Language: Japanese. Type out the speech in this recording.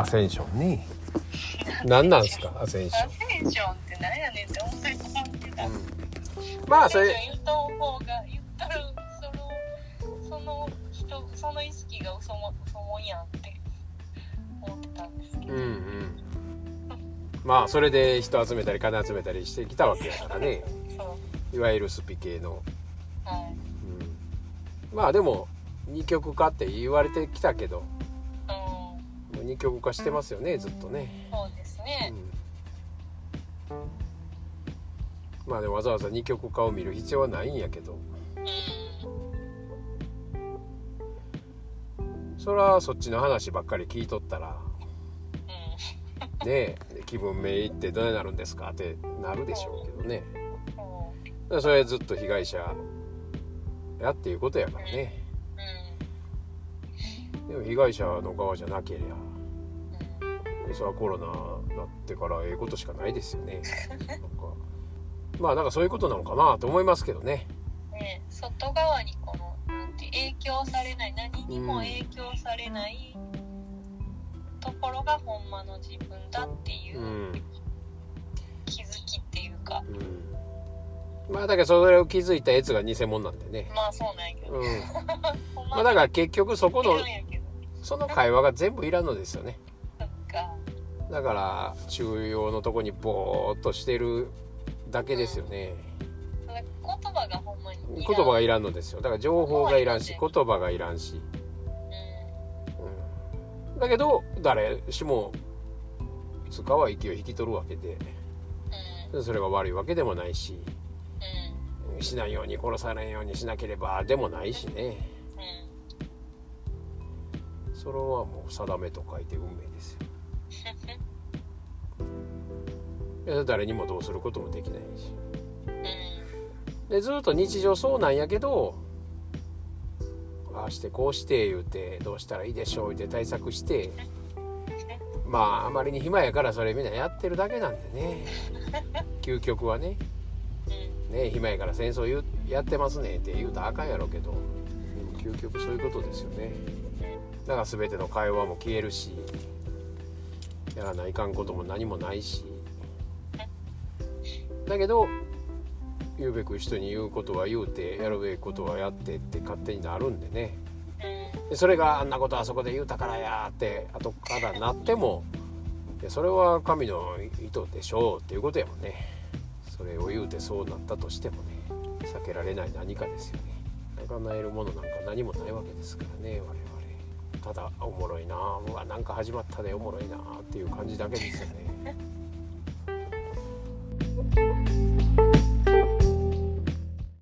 アセンションね何なんすか？アセンショアセンションって何やねんって思い込んでた、ン、うん、まあそれ。言った方が言ったらそのその人その意識が嘘も嘘もんやんって思ってたんですけど、うんうん。まあそれで人集めたり金集めたりしてきたわけやからね。いわゆるスピ系の、はい。うん、まあでも二極化って言われてきたけど二極化してますよねずっとね、そうですね。うん、まあでもわざわざ二極化を見る必要はないんやけど。うん。それはそっちの話ばっかり聞いとったらうねえ気分めいってどうなるんですかってなるでしょうけどね。う。だからそれはずっと被害者やっていうことやからね。でも被害者の側じゃなけりゃそれはコロナなってからええことしかないですよね。なんか。まあなんかそういうことなのかなと思いますけどね。うんね外側にこのなんて影響されない何にも影響されないところがほんまの自分だっていううん。気づきっていうか、うん。まあだからそれを気づいたやつが偽物なんでね。まあそうなんやけど、うん。まあだから結局そこのその会話が全部いらんのですよねだから中央のとこにボーっとしてるだけですよね。それ言葉がほんまにい言葉がいらんのですよ。だから情報がいらんし言葉がいらんし、ううん、だけど誰しもいつかは息を引き取るわけでんうん。それが悪いわけでもないしうん。しないように殺されんようにしなければでもないしね。うん。それはもう定めと書いて運命ですよ誰にもどうすることもできないし。でずっと日常そうなんやけどああしてこうして言うてどうしたらいいでしょう言うて対策してまああまりに暇やからそれみんなやってるだけなんでね。究極はね。うん。ね暇やから戦争やってますねって言うたらあかんやろうけど。でも究極そういうことですよね。だから全ての会話も消えるしやらないかんことも何もないしだけど言うべく人に言うことは言うてやるべきことはやってって勝手になるんでね。でそれがあんなことあそこで言うたからやって後からなってもいやそれは神の意図でしょうっていうことやもんね。それを言うてそうなったとしてもね避けられない何かですよね。叶えるものなんか何もないわけですからね我々。ただおもろいなうわなんか始まったでおもろいなっていう感じだけですよね。